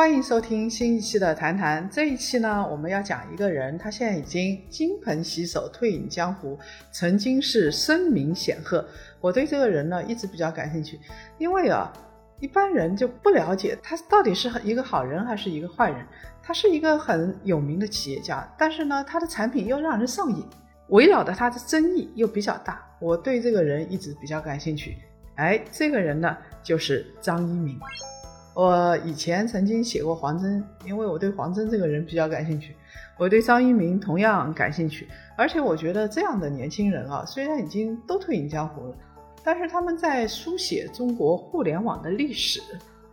欢迎收听新一期的《谈谈》。这一期呢，我们要讲一个人，他现在已经金盆洗手，退隐江湖，曾经是声名显赫。我对这个人呢，一直比较感兴趣，因为啊，一般人就不了解他到底是一个好人还是一个坏人。他是一个很有名的企业家，但是呢，他的产品又让人上瘾，围绕的他的争议又比较大。我对这个人一直比较感兴趣。哎，这个人呢，就是张一鸣。我以前曾经写过黄峥，因为我对黄峥这个人比较感兴趣。我对张一鸣同样感兴趣，而且我觉得这样的年轻人啊，虽然已经都退隐江湖了，但是他们在书写中国互联网的历史，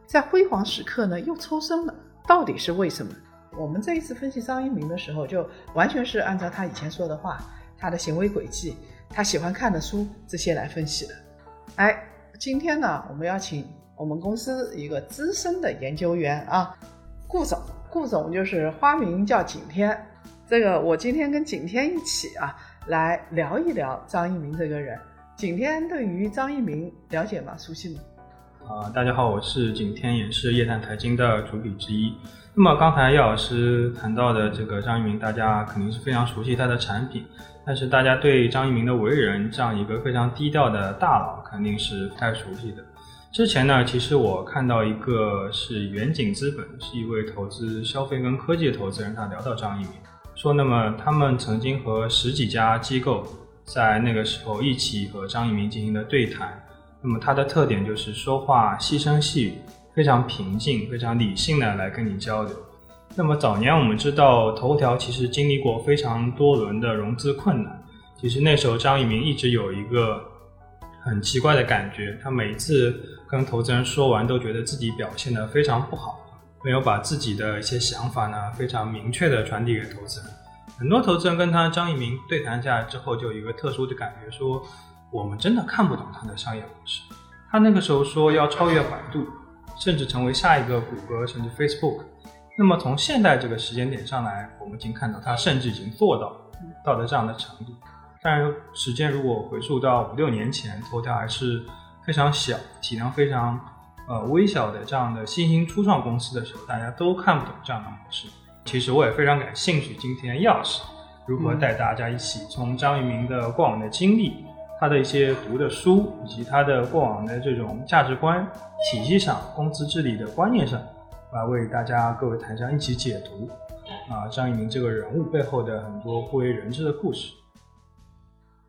在辉煌时刻呢又抽身了，到底是为什么？我们这一次分析张一鸣的时候，就完全是按照他以前说的话，他的行为轨迹，他喜欢看的书这些来分析的。哎，今天呢，我们要请。我们公司一个资深的研究员啊，顾总，顾总就是花名叫景天。这个我今天跟景天一起啊，来聊一聊张一鸣这个人。景天对于张一鸣了解吗？熟悉吗？啊，大家好，我是景天，也是夜谈财经的主笔之一。那么刚才叶老师谈到的这个张一鸣，大家肯定是非常熟悉他的产品，但是大家对张一鸣的为人，这样一个非常低调的大佬，肯定是不太熟悉的。之前呢，其实我看到一个是远景资本，是一位投资消费跟科技的投资人，他聊到张一鸣，说那么他们曾经和十几家机构在那个时候一起和张一鸣进行了对谈，那么他的特点就是说话细声细语，非常平静、非常理性的来跟你交流。那么早年我们知道头条其实经历过非常多轮的融资困难，其实那时候张一鸣一直有一个很奇怪的感觉，他每次。跟投资人说完，都觉得自己表现得非常不好，没有把自己的一些想法呢非常明确的传递给投资人。很多投资人跟他张一鸣对谈下来之后，就有一个特殊的感觉，说我们真的看不懂他的商业模式。他那个时候说要超越百度，甚至成为下一个谷歌，甚至 Facebook。那么从现在这个时间点上来，我们已经看到他甚至已经做到到了这样的程度。但是时间如果回溯到五六年前，头条还是。非常小、体量非常呃微小的这样的新兴初创公司的时候，大家都看不懂这样的模式。其实我也非常感兴趣，今天钥匙如何带大家一起从张一鸣的过往的经历、他的一些读的书，以及他的过往的这种价值观体系上、公司治理的观念上，来为大家各位台上一起解读啊张一鸣这个人物背后的很多不为人知的故事。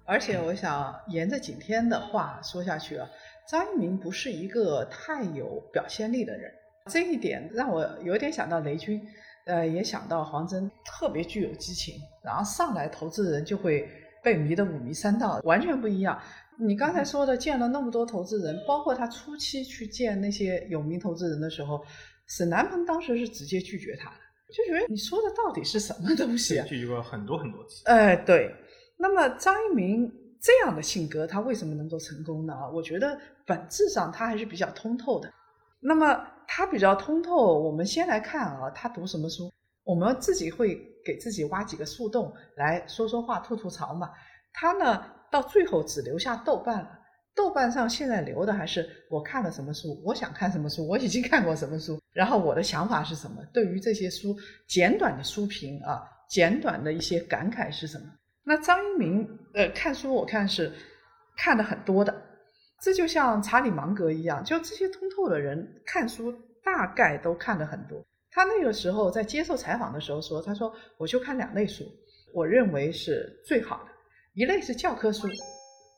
而且我想沿着景天的话说下去啊。张一鸣不是一个太有表现力的人，这一点让我有点想到雷军，呃，也想到黄峥，特别具有激情，然后上来投资人就会被迷得五迷三道，完全不一样。你刚才说的见了那么多投资人，包括他初期去见那些有名投资人的时候，沈南鹏当时是直接拒绝他的，就觉得你说的到底是什么东西啊？拒绝过很多很多次。哎，对。那么张一鸣。这样的性格，他为什么能够成功呢？我觉得本质上他还是比较通透的。那么他比较通透，我们先来看啊，他读什么书？我们自己会给自己挖几个树洞来说说话、吐吐槽嘛。他呢，到最后只留下豆瓣了。豆瓣上现在留的还是我看了什么书，我想看什么书，我已经看过什么书，然后我的想法是什么？对于这些书简短的书评啊，简短的一些感慨是什么？那张一鸣，呃，看书我看是看的很多的，这就像查理芒格一样，就这些通透的人看书大概都看的很多。他那个时候在接受采访的时候说：“他说我就看两类书，我认为是最好的，一类是教科书。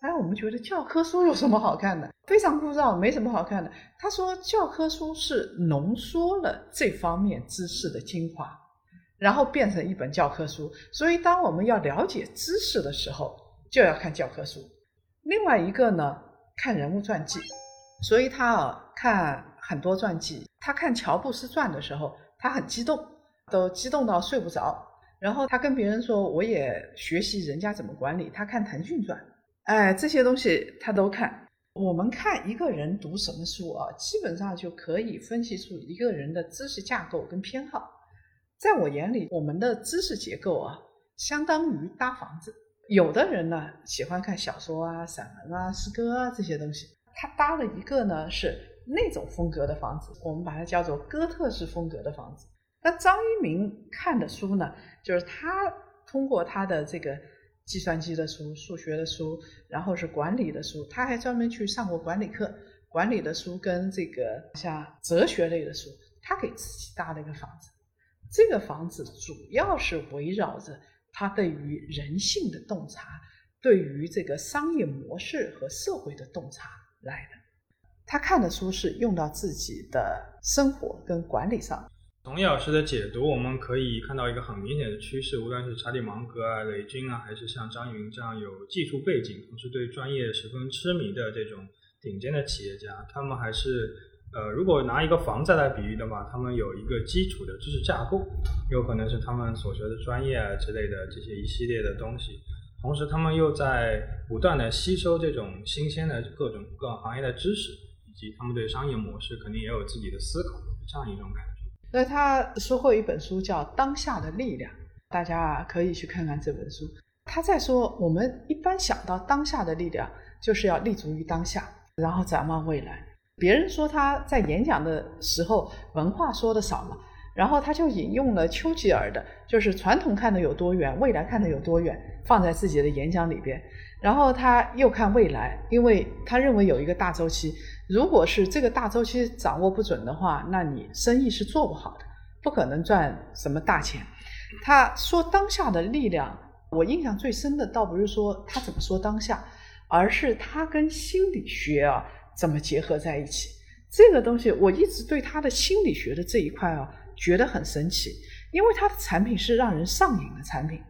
哎，我们觉得教科书有什么好看的？非常枯燥，没什么好看的。他说教科书是浓缩了这方面知识的精华。”然后变成一本教科书，所以当我们要了解知识的时候，就要看教科书。另外一个呢，看人物传记，所以他啊看很多传记。他看乔布斯传的时候，他很激动，都激动到睡不着。然后他跟别人说，我也学习人家怎么管理。他看腾讯传，哎，这些东西他都看。我们看一个人读什么书啊，基本上就可以分析出一个人的知识架构跟偏好。在我眼里，我们的知识结构啊，相当于搭房子。有的人呢喜欢看小说啊、散文啊、诗歌啊这些东西，他搭了一个呢是那种风格的房子，我们把它叫做哥特式风格的房子。那张一鸣看的书呢，就是他通过他的这个。计算机的书、数学的书，然后是管理的书，他还专门去上过管理课。管理的书跟这个像哲学类的书，他给自己搭了一个房子。这个房子主要是围绕着他对于人性的洞察，对于这个商业模式和社会的洞察来的。他看的书是用到自己的生活跟管理上。从叶老师的解读，我们可以看到一个很明显的趋势，无论是查理芒格啊、雷军啊，还是像张一鸣这样有技术背景，同时对专业十分痴迷的这种顶尖的企业家，他们还是呃，如果拿一个房子来比喻的话，他们有一个基础的知识架构，有可能是他们所学的专业啊之类的这些一系列的东西，同时他们又在不断的吸收这种新鲜的各种各行业的知识，以及他们对商业模式肯定也有自己的思考，这样一种感觉。那他说过一本书叫《当下的力量》，大家可以去看看这本书。他在说，我们一般想到当下的力量，就是要立足于当下，然后展望未来。别人说他在演讲的时候文化说的少嘛，然后他就引用了丘吉尔的，就是传统看的有多远，未来看的有多远，放在自己的演讲里边。然后他又看未来，因为他认为有一个大周期。如果是这个大周期掌握不准的话，那你生意是做不好的，不可能赚什么大钱。他说当下的力量，我印象最深的倒不是说他怎么说当下，而是他跟心理学啊怎么结合在一起。这个东西我一直对他的心理学的这一块啊觉得很神奇，因为他的产品是让人上瘾的产品，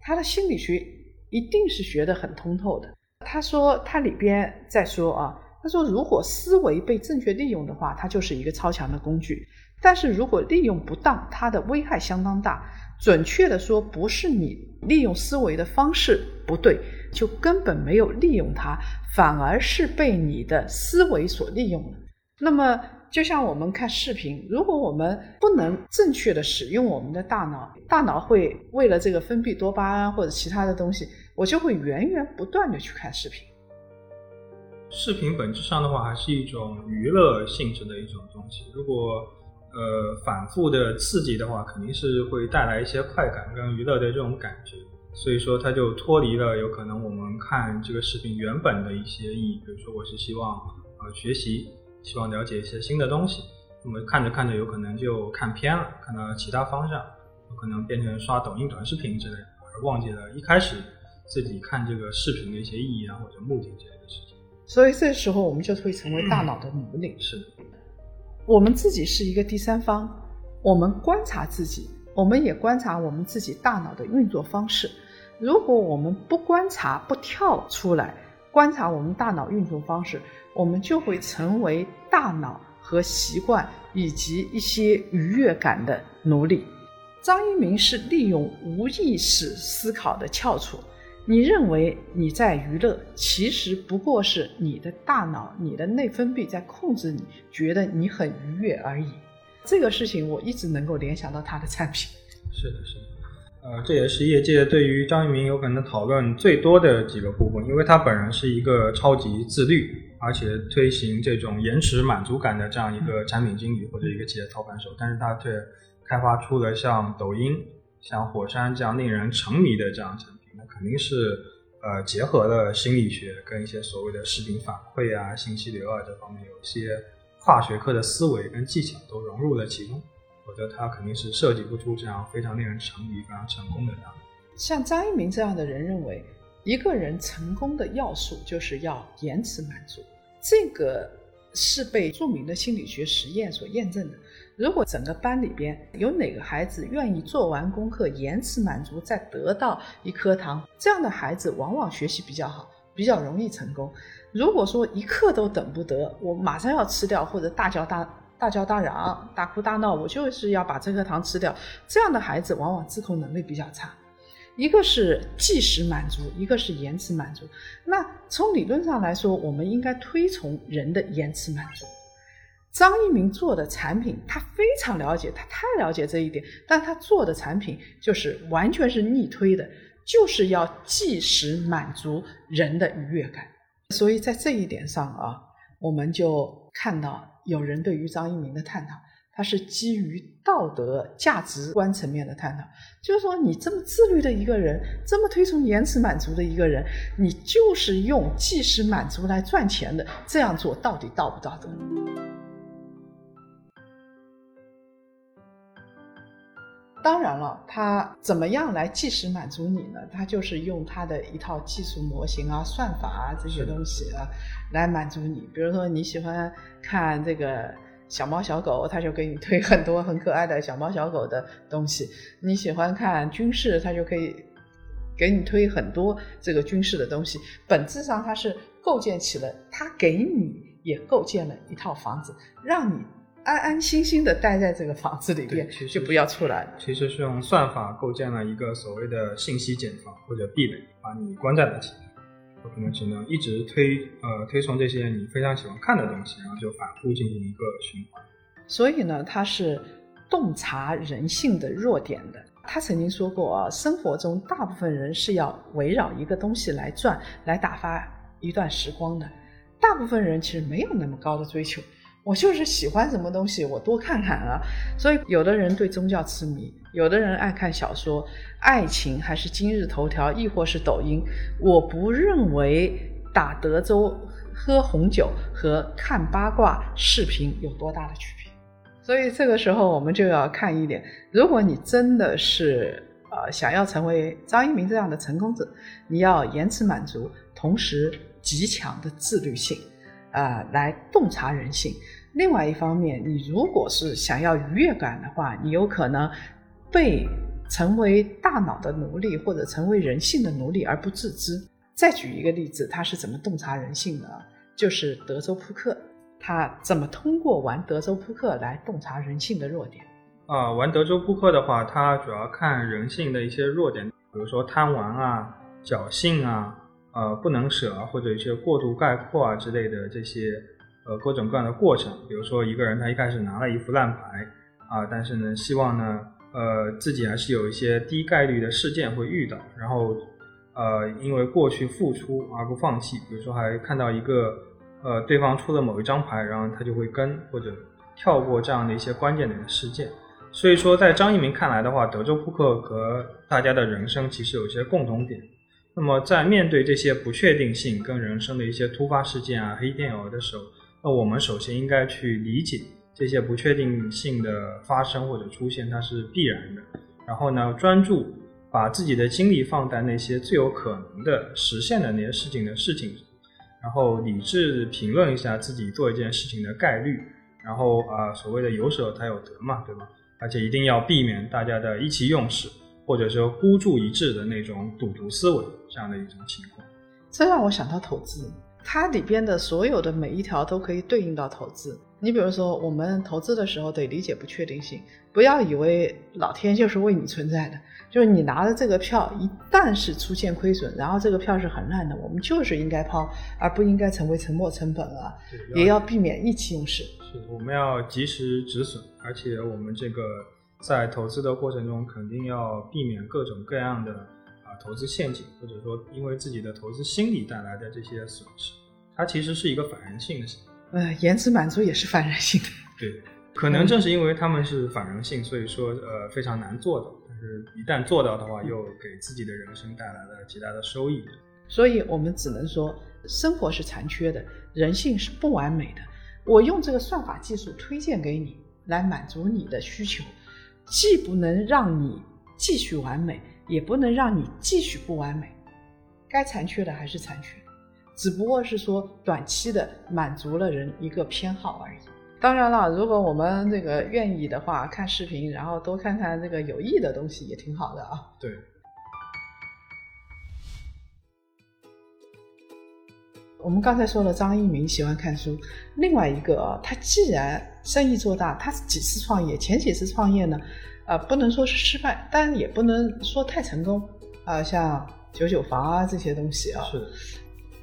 他的心理学一定是学得很通透的。他说他里边在说啊。他说：“如果思维被正确利用的话，它就是一个超强的工具；但是如果利用不当，它的危害相当大。准确的说，不是你利用思维的方式不对，就根本没有利用它，反而是被你的思维所利用了。那么，就像我们看视频，如果我们不能正确的使用我们的大脑，大脑会为了这个分泌多巴胺或者其他的东西，我就会源源不断的去看视频。”视频本质上的话，还是一种娱乐性质的一种东西。如果呃反复的刺激的话，肯定是会带来一些快感跟娱乐的这种感觉。所以说，它就脱离了有可能我们看这个视频原本的一些意义。比如说，我是希望呃学习，希望了解一些新的东西。那么看着看着，有可能就看偏了，看到其他方向，有可能变成刷抖音短视频之类的，而忘记了一开始自己看这个视频的一些意义啊或者目的之类的事情。所以这时候我们就会成为大脑的奴隶。是，我们自己是一个第三方，我们观察自己，我们也观察我们自己大脑的运作方式。如果我们不观察、不跳出来观察我们大脑运作方式，我们就会成为大脑和习惯以及一些愉悦感的奴隶。张一鸣是利用无意识思考的翘楚。你认为你在娱乐，其实不过是你的大脑、你的内分泌在控制你，觉得你很愉悦而已。这个事情我一直能够联想到他的产品。是的，是的。呃，这也是业界对于张一鸣有可能讨论最多的几个部分，因为他本人是一个超级自律，而且推行这种延迟满足感的这样一个产品经理或者一个企业操盘手，但是他却开发出了像抖音、像火山这样令人沉迷的这样产品。那肯定是，呃，结合了心理学跟一些所谓的视频反馈啊、信息流啊这方面，有一些跨学科的思维跟技巧都融入了其中，否则他肯定是设计不出这样非常令人沉迷、非常成功的这样。像张一鸣这样的人认为，一个人成功的要素就是要延迟满足，这个是被著名的心理学实验所验证的。如果整个班里边有哪个孩子愿意做完功课延迟满足再得到一颗糖，这样的孩子往往学习比较好，比较容易成功。如果说一刻都等不得，我马上要吃掉，或者大叫大大叫大嚷、大哭大闹，我就是要把这颗糖吃掉，这样的孩子往往自控能力比较差。一个是即时满足，一个是延迟满足。那从理论上来说，我们应该推崇人的延迟满足。张一鸣做的产品，他非常了解，他太了解这一点，但他做的产品就是完全是逆推的，就是要即时满足人的愉悦感。所以在这一点上啊，我们就看到有人对于张一鸣的探讨，他是基于道德价值观层面的探讨，就是说你这么自律的一个人，这么推崇延迟满足的一个人，你就是用即时满足来赚钱的，这样做到底道不道德？当然了，它怎么样来即时满足你呢？它就是用它的一套技术模型啊、算法啊这些东西啊，来满足你。比如说你喜欢看这个小猫小狗，它就给你推很多很可爱的小猫小狗的东西；你喜欢看军事，它就可以给你推很多这个军事的东西。本质上，它是构建起了，它给你也构建了一套房子，让你。安安心心的待在这个房子里边，就不要出来。其实是用算法构建了一个所谓的信息茧房或者壁垒，把你关在了里面。有可能只能一直推呃推崇这些你非常喜欢看的东西，然后就反复进行一个循环。所以呢，他是洞察人性的弱点的。他曾经说过啊，生活中大部分人是要围绕一个东西来转，来打发一段时光的。大部分人其实没有那么高的追求。我就是喜欢什么东西，我多看看啊。所以，有的人对宗教痴迷，有的人爱看小说、爱情，还是今日头条，亦或是抖音。我不认为打德州、喝红酒和看八卦视频有多大的区别。所以，这个时候我们就要看一点：如果你真的是呃想要成为张一鸣这样的成功者，你要延迟满足，同时极强的自律性。呃，来洞察人性。另外一方面，你如果是想要愉悦感的话，你有可能被成为大脑的奴隶，或者成为人性的奴隶而不自知。再举一个例子，他是怎么洞察人性的？就是德州扑克，他怎么通过玩德州扑克来洞察人性的弱点？啊，玩德州扑克的话，它主要看人性的一些弱点，比如说贪玩啊、侥幸啊。呃，不能舍或者一些过度概括啊之类的这些，呃，各种各样的过程。比如说，一个人他一开始拿了一副烂牌啊，但是呢，希望呢，呃，自己还是有一些低概率的事件会遇到，然后，呃，因为过去付出而不放弃。比如说，还看到一个，呃，对方出了某一张牌，然后他就会跟或者跳过这样的一些关键的事件。所以说，在张一鸣看来的话，德州扑克和大家的人生其实有一些共同点。那么，在面对这些不确定性跟人生的一些突发事件啊、黑天鹅的时候，那我们首先应该去理解这些不确定性的发生或者出现，它是必然的。然后呢，专注把自己的精力放在那些最有可能的实现的那些事情的事情，然后理智评论一下自己做一件事情的概率。然后啊，所谓的有舍才有得嘛，对吧？而且一定要避免大家的意气用事。或者说孤注一掷的那种赌徒思维，这样的一种情况，这让我想到投资，它里边的所有的每一条都可以对应到投资。你比如说，我们投资的时候得理解不确定性，不要以为老天就是为你存在的，就是你拿的这个票一旦是出现亏损，然后这个票是很烂的，我们就是应该抛，而不应该成为沉没成本啊，也要避免意气用事。是，我们要及时止损，而且我们这个。在投资的过程中，肯定要避免各种各样的啊投资陷阱，或者说因为自己的投资心理带来的这些损失，它其实是一个反人性的行为。呃，延迟满足也是反人性的。对，可能正是因为他们是反人性，所以说呃非常难做到。但是一旦做到的话，又给自己的人生带来了极大的收益。所以我们只能说，生活是残缺的，人性是不完美的。我用这个算法技术推荐给你，来满足你的需求。既不能让你继续完美，也不能让你继续不完美，该残缺的还是残缺，只不过是说短期的满足了人一个偏好而已。当然了，如果我们这个愿意的话，看视频，然后多看看这个有益的东西也挺好的啊。对。我们刚才说了，张一鸣喜欢看书。另外一个啊，他既然生意做大，他几次创业，前几次创业呢，呃，不能说是失败，但也不能说太成功，啊，像九九房啊这些东西啊。是。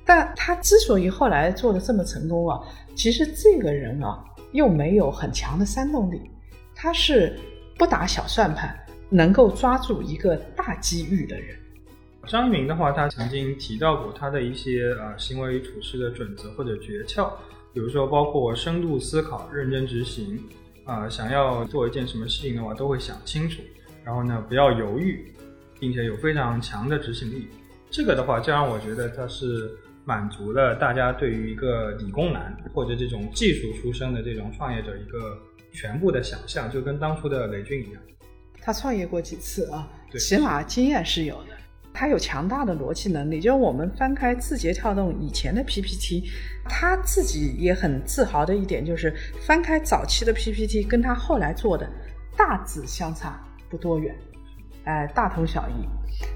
但他之所以后来做的这么成功啊，其实这个人啊又没有很强的煽动力，他是不打小算盘，能够抓住一个大机遇的人。张一鸣的话，他曾经提到过他的一些呃行为处事的准则或者诀窍，比如说包括深度思考、认真执行，啊，想要做一件什么事情的话都会想清楚，然后呢不要犹豫，并且有非常强的执行力。这个的话，就让我觉得他是。满足了大家对于一个理工男或者这种技术出身的这种创业者一个全部的想象，就跟当初的雷军一样。他创业过几次啊？对，起码经验是有的。他有强大的逻辑能力，就是我们翻开字节跳动以前的 PPT，他自己也很自豪的一点就是翻开早期的 PPT，跟他后来做的大致相差不多远，哎，大同小异。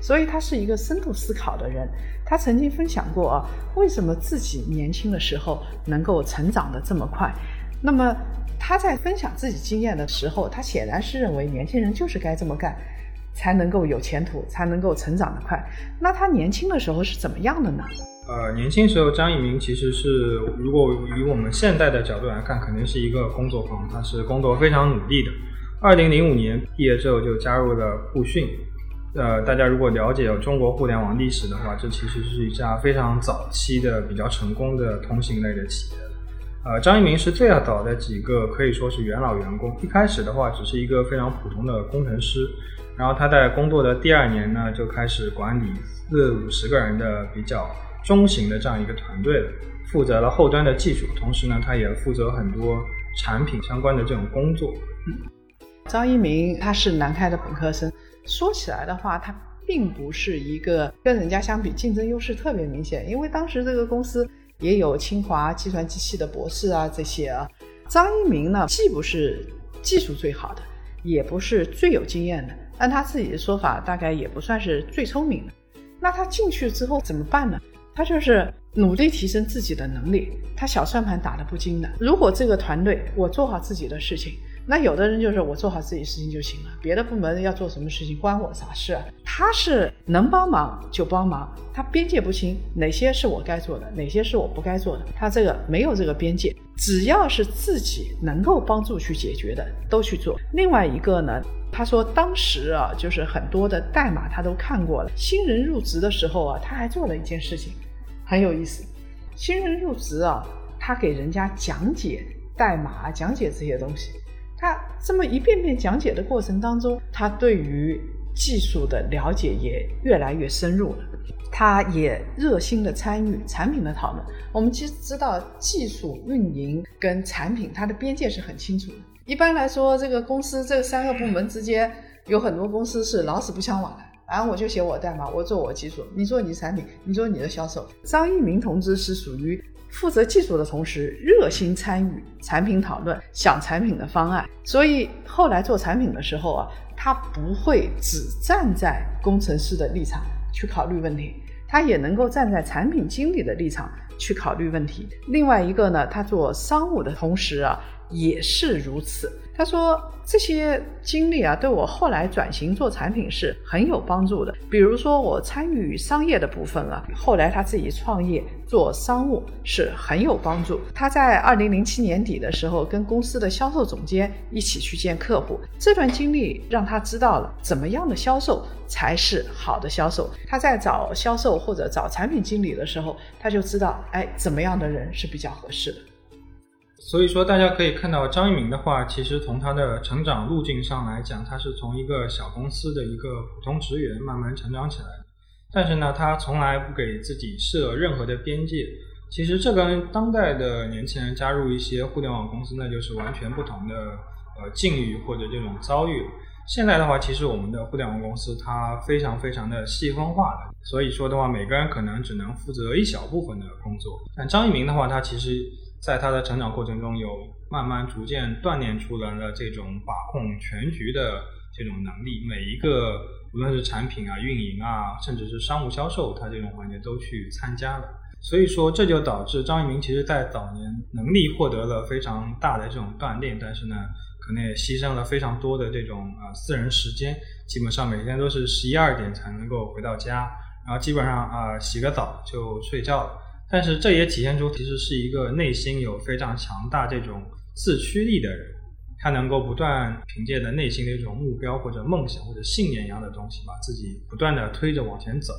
所以他是一个深度思考的人。他曾经分享过啊，为什么自己年轻的时候能够成长的这么快？那么他在分享自己经验的时候，他显然是认为年轻人就是该这么干，才能够有前途，才能够成长的快。那他年轻的时候是怎么样的呢？呃，年轻时候张一鸣其实是，如果以我们现代的角度来看，肯定是一个工作狂，他是工作非常努力的。二零零五年毕业之后就加入了酷讯。呃，大家如果了解中国互联网历史的话，这其实是一家非常早期的、比较成功的通信类的企业。呃，张一鸣是最早的几个可以说是元老员工。一开始的话，只是一个非常普通的工程师，然后他在工作的第二年呢，就开始管理四五十个人的比较中型的这样一个团队了，负责了后端的技术，同时呢，他也负责很多产品相关的这种工作。张一鸣他是南开的本科生。说起来的话，他并不是一个跟人家相比竞争优势特别明显，因为当时这个公司也有清华计算机系的博士啊这些啊。张一鸣呢，既不是技术最好的，也不是最有经验的，按他自己的说法，大概也不算是最聪明的。那他进去之后怎么办呢？他就是努力提升自己的能力，他小算盘打得不精的。如果这个团队我做好自己的事情。那有的人就是我做好自己事情就行了，别的部门要做什么事情关我啥事啊？他是能帮忙就帮忙，他边界不清，哪些是我该做的，哪些是我不该做的，他这个没有这个边界，只要是自己能够帮助去解决的都去做。另外一个呢，他说当时啊，就是很多的代码他都看过了，新人入职的时候啊，他还做了一件事情，很有意思。新人入职啊，他给人家讲解代码，讲解这些东西。他这么一遍遍讲解的过程当中，他对于技术的了解也越来越深入了。他也热心的参与产品的讨论。我们其实知道，技术运营跟产品它的边界是很清楚的。一般来说，这个公司这三个部门之间有很多公司是老死不相往来。然后我就写我代码，我做我技术，你做你产品，你做你的销售。张一鸣同志是属于。负责技术的同时，热心参与产品讨论，想产品的方案。所以后来做产品的时候啊，他不会只站在工程师的立场去考虑问题，他也能够站在产品经理的立场去考虑问题。另外一个呢，他做商务的同时啊，也是如此。他说这些经历啊，对我后来转型做产品是很有帮助的。比如说我参与商业的部分啊，后来他自己创业做商务是很有帮助。他在二零零七年底的时候，跟公司的销售总监一起去见客户，这段经历让他知道了怎么样的销售才是好的销售。他在找销售或者找产品经理的时候，他就知道，哎，怎么样的人是比较合适的。所以说，大家可以看到张一鸣的话，其实从他的成长路径上来讲，他是从一个小公司的一个普通职员慢慢成长起来的。但是呢，他从来不给自己设任何的边界。其实这跟当代的年轻人加入一些互联网公司，那就是完全不同的呃境遇或者这种遭遇。现在的话，其实我们的互联网公司它非常非常的细分化的，所以说的话，每个人可能只能负责一小部分的工作。但张一鸣的话，他其实。在他的成长过程中，有慢慢逐渐锻炼出来了这种把控全局的这种能力。每一个无论是产品啊、运营啊，甚至是商务销售，他这种环节都去参加了。所以说，这就导致张一鸣其实在早年能力获得了非常大的这种锻炼，但是呢，可能也牺牲了非常多的这种呃私人时间，基本上每天都是十一二点才能够回到家，然后基本上啊洗个澡就睡觉了。但是这也体现出其实是一个内心有非常强大这种自驱力的人，他能够不断凭借着内心的一种目标或者梦想或者信念一样的东西，把自己不断的推着往前走，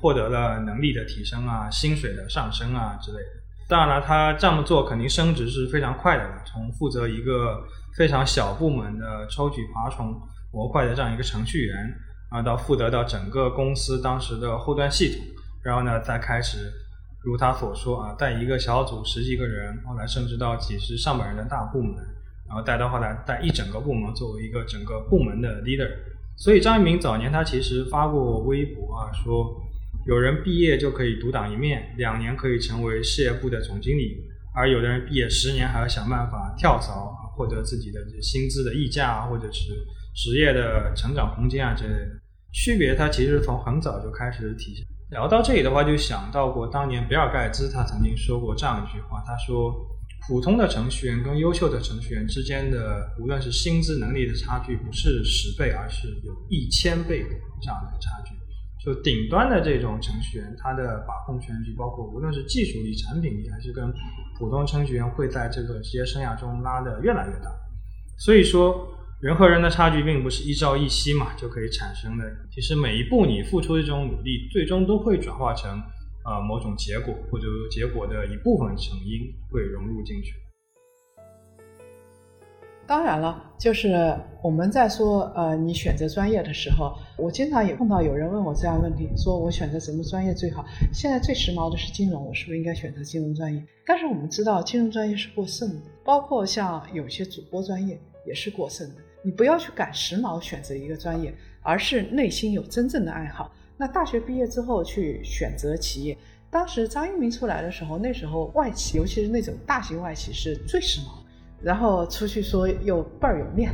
获得了能力的提升啊，薪水的上升啊之类的。当然了，他这么做肯定升职是非常快的了。从负责一个非常小部门的抽取爬虫模块的这样一个程序员，啊，到负责到整个公司当时的后端系统，然后呢，再开始如他所说啊，带一个小组十几个人，后来升职到几十上百人的大部门，然后带到后来带一整个部门作为一个整个部门的 leader。所以张一鸣早年他其实发过微博啊，说。有人毕业就可以独当一面，两年可以成为事业部的总经理，而有的人毕业十年还要想办法跳槽，获得自己的薪资的溢价啊，或者是职业的成长空间啊之类的。区别，它其实从很早就开始体现。聊到这里的话，就想到过当年比尔盖茨他曾经说过这样一句话，他说：“普通的程序员跟优秀的程序员之间的，无论是薪资能力的差距，不是十倍，而是有一千倍这样的差距。”就顶端的这种程序员，他的把控权就包括无论是技术力、产品力，还是跟普通程序员会在这个职业生涯中拉的越来越大。所以说，人和人的差距并不是一朝一夕嘛就可以产生的。其实每一步你付出的这种努力，最终都会转化成呃某种结果，或者结果的一部分成因会融入进去。当然了，就是我们在说呃，你选择专业的时候，我经常也碰到有人问我这样问题，说我选择什么专业最好？现在最时髦的是金融，我是不是应该选择金融专业？但是我们知道，金融专业是过剩的，包括像有些主播专业也是过剩的。你不要去赶时髦选择一个专业，而是内心有真正的爱好。那大学毕业之后去选择企业，当时张一鸣出来的时候，那时候外企，尤其是那种大型外企是最时髦。然后出去说又倍儿有面。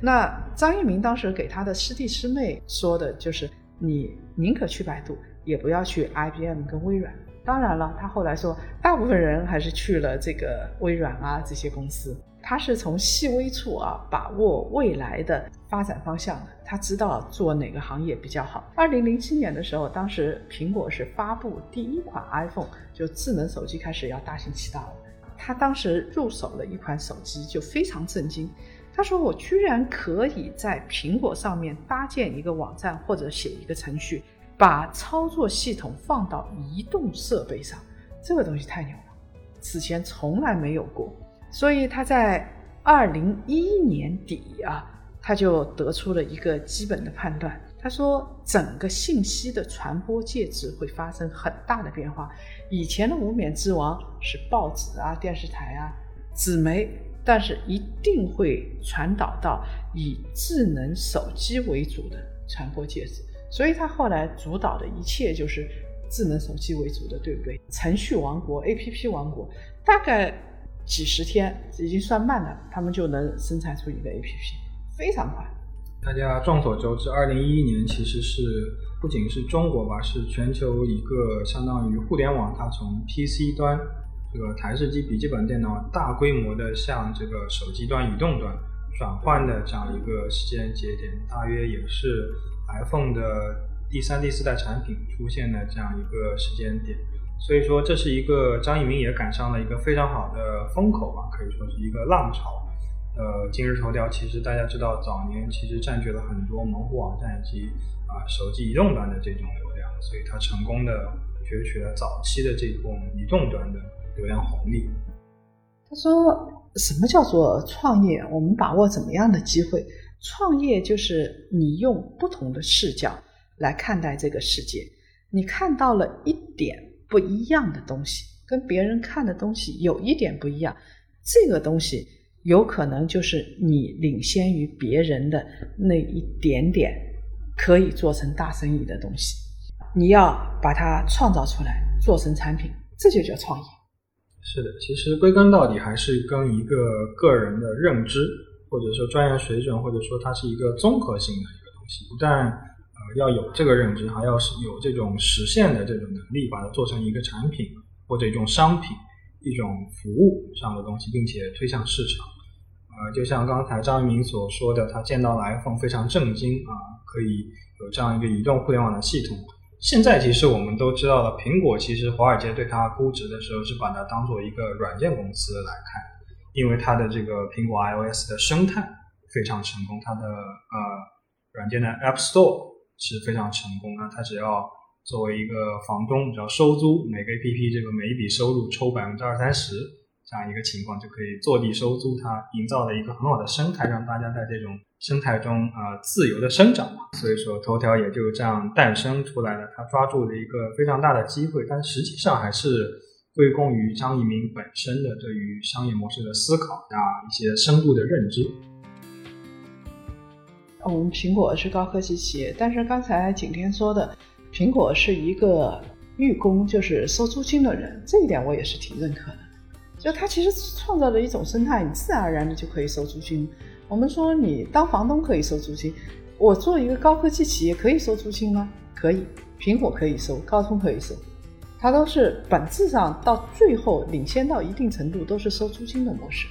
那张一鸣当时给他的师弟师妹说的就是：你宁可去百度，也不要去 IBM 跟微软。当然了，他后来说，大部分人还是去了这个微软啊这些公司。他是从细微处啊把握未来的发展方向的，他知道做哪个行业比较好。二零零七年的时候，当时苹果是发布第一款 iPhone，就智能手机开始要大行其道了。他当时入手了一款手机，就非常震惊。他说：“我居然可以在苹果上面搭建一个网站，或者写一个程序，把操作系统放到移动设备上，这个东西太牛了，此前从来没有过。”所以他在二零一一年底啊，他就得出了一个基本的判断。他说，整个信息的传播介质会发生很大的变化。以前的无冕之王是报纸啊、电视台啊、纸媒，但是一定会传导到以智能手机为主的传播介质。所以他后来主导的一切就是智能手机为主的，对不对？程序王国、APP 王国，大概几十天已经算慢了，他们就能生产出一个 APP，非常快。大家众所周知，二零一一年其实是不仅是中国吧，是全球一个相当于互联网，它从 PC 端这个台式机、笔记本电脑大规模的向这个手机端、移动端转换的这样一个时间节点，大约也是 iPhone 的第三、第四代产品出现的这样一个时间点。所以说，这是一个张一鸣也赶上了一个非常好的风口吧，可以说是一个浪潮。呃，今日头条其实大家知道，早年其实占据了很多门户网站以及啊手机移动端的这种流量，所以它成功的攫取了早期的这种移动端的流量红利。他说：“什么叫做创业？我们把握怎么样的机会？创业就是你用不同的视角来看待这个世界，你看到了一点不一样的东西，跟别人看的东西有一点不一样，这个东西。”有可能就是你领先于别人的那一点点，可以做成大生意的东西，你要把它创造出来，做成产品，这就叫创业。是的，其实归根到底还是跟一个个人的认知，或者说专业水准，或者说它是一个综合性的一个东西。不但要有这个认知，还要是有这种实现的这种能力，把它做成一个产品或者一种商品、一种服务上的东西，并且推向市场。呃，就像刚才张一鸣所说的，他见到了 iPhone 非常震惊啊，可以有这样一个移动互联网的系统。现在其实我们都知道了，苹果其实华尔街对它估值的时候是把它当做一个软件公司来看，因为它的这个苹果 iOS 的生态非常成功，它的呃软件的 App Store 是非常成功。那它只要作为一个房东，只要收租，每个 APP 这个每一笔收入抽百分之二三十。这样一个情况就可以坐地收租，它营造了一个很好的生态，让大家在这种生态中呃自由的生长嘛。所以说，头条也就这样诞生出来了。它抓住了一个非常大的机会，但实际上还是归功于张一鸣本身的对于商业模式的思考啊，一些深度的认知。我们苹果是高科技企业，但是刚才景天说的，苹果是一个寓工，就是收租金的人，这一点我也是挺认可的。就它其实创造了一种生态，你自然而然的就可以收租金。我们说你当房东可以收租金，我做一个高科技企业可以收租金吗？可以，苹果可以收，高通可以收，它都是本质上到最后领先到一定程度都是收租金的模式。